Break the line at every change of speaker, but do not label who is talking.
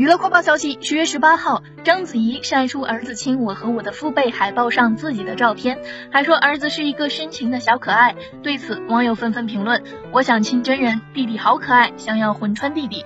娱乐快报消息十月十八号章子怡晒出儿子亲我和我的父辈海报上自己的照片还说儿子是一个深情的小可爱。对此网友纷纷评论我想亲真人弟弟好可爱想要魂穿弟弟。